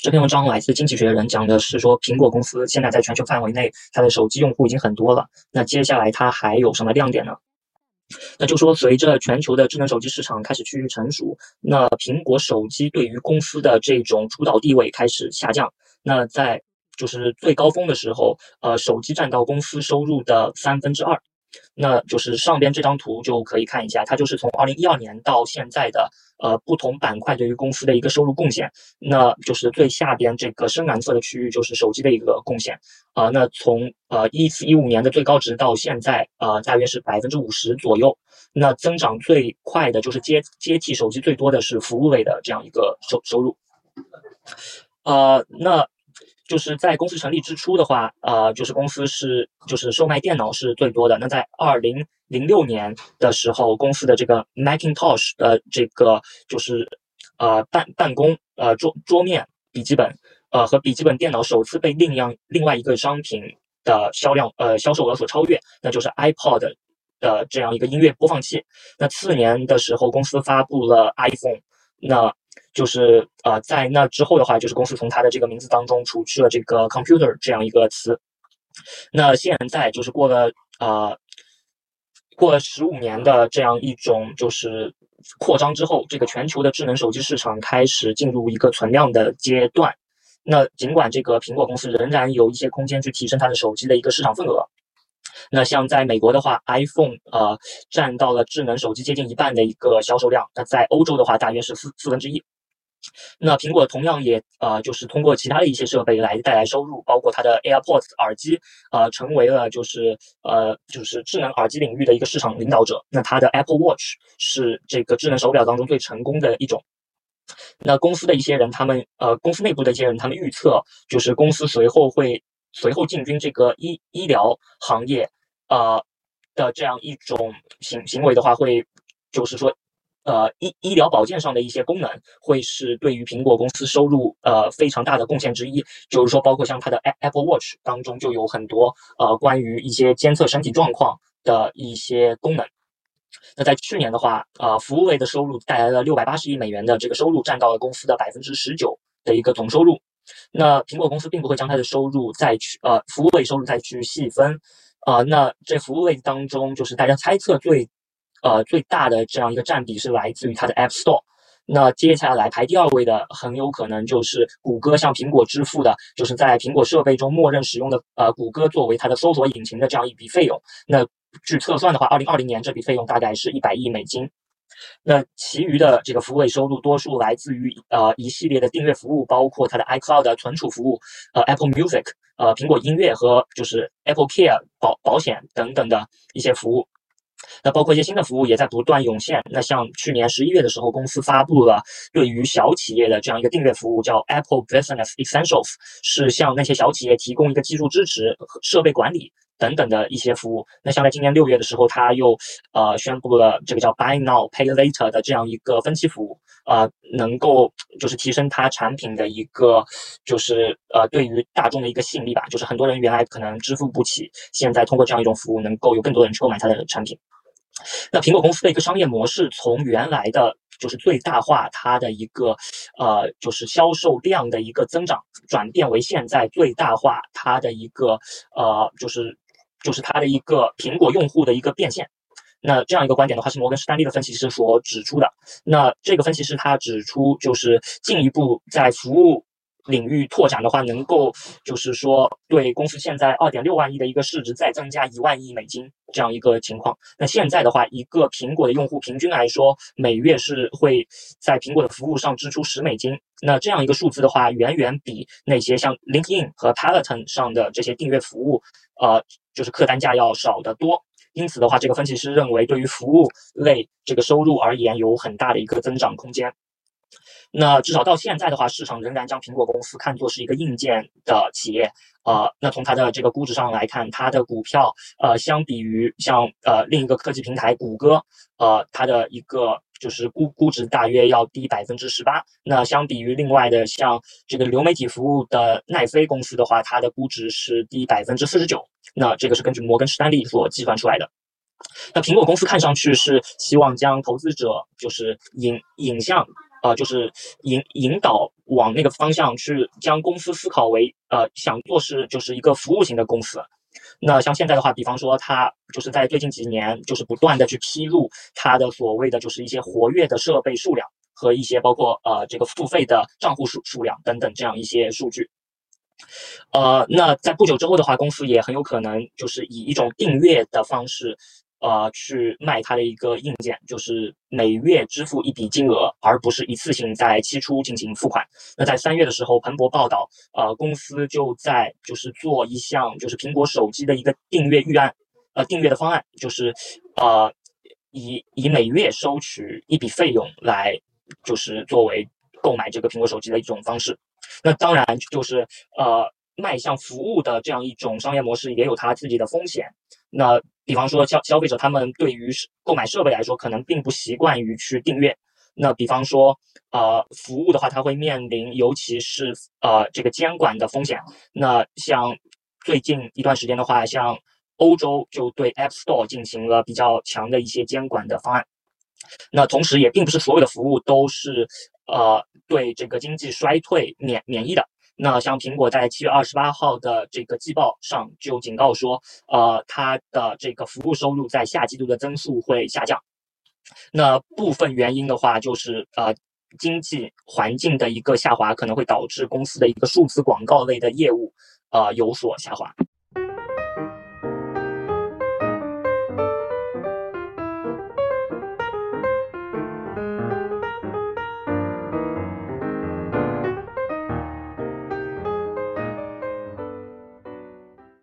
这篇文章来自《经济学人》，讲的是说苹果公司现在在全球范围内，它的手机用户已经很多了。那接下来它还有什么亮点呢？那就说随着全球的智能手机市场开始趋于成熟，那苹果手机对于公司的这种主导地位开始下降。那在就是最高峰的时候，呃，手机占到公司收入的三分之二。那就是上边这张图就可以看一下，它就是从二零一二年到现在的呃不同板块对于公司的一个收入贡献。那就是最下边这个深蓝色的区域就是手机的一个贡献啊。那从呃一四一五年的最高值到现在呃大约是百分之五十左右。那增长最快的就是接接替手机最多的是服务类的这样一个收收入。呃，那。就是在公司成立之初的话，呃，就是公司是就是售卖电脑是最多的。那在二零零六年的时候，公司的这个 Macintosh 的这个就是呃办办公呃桌桌面笔记本呃和笔记本电脑首次被另样另外一个商品的销量呃销售额所超越，那就是 iPod 的这样一个音乐播放器。那次年的时候，公司发布了 iPhone。那就是呃，在那之后的话，就是公司从它的这个名字当中除去了这个 computer 这样一个词。那现在就是过了呃，过了十五年的这样一种就是扩张之后，这个全球的智能手机市场开始进入一个存量的阶段。那尽管这个苹果公司仍然有一些空间去提升它的手机的一个市场份额。那像在美国的话，iPhone 呃占到了智能手机接近一半的一个销售量。那在欧洲的话，大约是四四分之一。那苹果同样也呃就是通过其他的一些设备来带来收入，包括它的 AirPods 耳机，呃成为了就是呃就是智能耳机领域的一个市场领导者。那它的 Apple Watch 是这个智能手表当中最成功的一种。那公司的一些人，他们呃公司内部的一些人，他们预测就是公司随后会。随后进军这个医医疗行业，呃的这样一种行行为的话，会就是说，呃医医疗保健上的一些功能，会是对于苹果公司收入呃非常大的贡献之一。就是说，包括像它的 Apple Watch 当中就有很多呃关于一些监测身体状况的一些功能。那在去年的话，呃服务类的收入带来了六百八十亿美元的这个收入，占到了公司的百分之十九的一个总收入。那苹果公司并不会将它的收入再去呃服务类收入再去细分，啊，那这服务类当中，就是大家猜测最呃最大的这样一个占比是来自于它的 App Store。那接下来排第二位的很有可能就是谷歌向苹果支付的，就是在苹果设备中默认使用的呃谷歌作为它的搜索引擎的这样一笔费用。那据测算的话，二零二零年这笔费用大概是一百亿美金。那其余的这个服务类收入，多数来自于呃一系列的订阅服务，包括它的 iCloud 存储服务，呃 Apple Music，呃苹果音乐和就是 Apple Care 保保险等等的一些服务。那包括一些新的服务也在不断涌现。那像去年十一月的时候，公司发布了对于小企业的这样一个订阅服务，叫 Apple Business Essentials，是向那些小企业提供一个技术支持设备管理。等等的一些服务，那像在今年六月的时候，他又呃宣布了这个叫 Buy Now Pay Later 的这样一个分期服务，啊，能够就是提升它产品的一个就是呃对于大众的一个吸引力吧，就是很多人原来可能支付不起，现在通过这样一种服务，能够有更多人去购买它的产品。那苹果公司的一个商业模式，从原来的就是最大化它的一个呃就是销售量的一个增长，转变为现在最大化它的一个呃就是。就是它的一个苹果用户的一个变现，那这样一个观点的话，是摩根士丹利的分析师所指出的。那这个分析师他指出，就是进一步在服务。领域拓展的话，能够就是说对公司现在二点六万亿的一个市值再增加一万亿美金这样一个情况。那现在的话，一个苹果的用户平均来说，每月是会在苹果的服务上支出十美金。那这样一个数字的话，远远比那些像 LinkedIn 和 Peloton 上的这些订阅服务，呃，就是客单价要少得多。因此的话，这个分析师认为，对于服务类这个收入而言，有很大的一个增长空间。那至少到现在的话，市场仍然将苹果公司看作是一个硬件的企业。呃，那从它的这个估值上来看，它的股票，呃，相比于像呃另一个科技平台谷歌，呃，它的一个就是估估值大约要低百分之十八。那相比于另外的像这个流媒体服务的奈飞公司的话，它的估值是低百分之四十九。那这个是根据摩根士丹利所计算出来的。那苹果公司看上去是希望将投资者就是引引向。呃，就是引引导往那个方向去，将公司思考为呃想做是就是一个服务型的公司。那像现在的话，比方说它就是在最近几年就是不断的去披露它的所谓的就是一些活跃的设备数量和一些包括呃这个付费的账户数数量等等这样一些数据。呃，那在不久之后的话，公司也很有可能就是以一种订阅的方式。呃，去卖它的一个硬件，就是每月支付一笔金额，而不是一次性在期初进行付款。那在三月的时候，彭博报道，呃，公司就在就是做一项就是苹果手机的一个订阅预案，呃，订阅的方案，就是呃，以以每月收取一笔费用来，就是作为购买这个苹果手机的一种方式。那当然就是呃。迈向服务的这样一种商业模式也有它自己的风险。那比方说消消费者他们对于购买设备来说，可能并不习惯于去订阅。那比方说呃服务的话，它会面临尤其是呃这个监管的风险。那像最近一段时间的话，像欧洲就对 App Store 进行了比较强的一些监管的方案。那同时也并不是所有的服务都是呃对这个经济衰退免免疫的。那像苹果在七月二十八号的这个季报上就警告说，呃，它的这个服务收入在下季度的增速会下降。那部分原因的话，就是呃，经济环境的一个下滑可能会导致公司的一个数字广告类的业务，呃，有所下滑。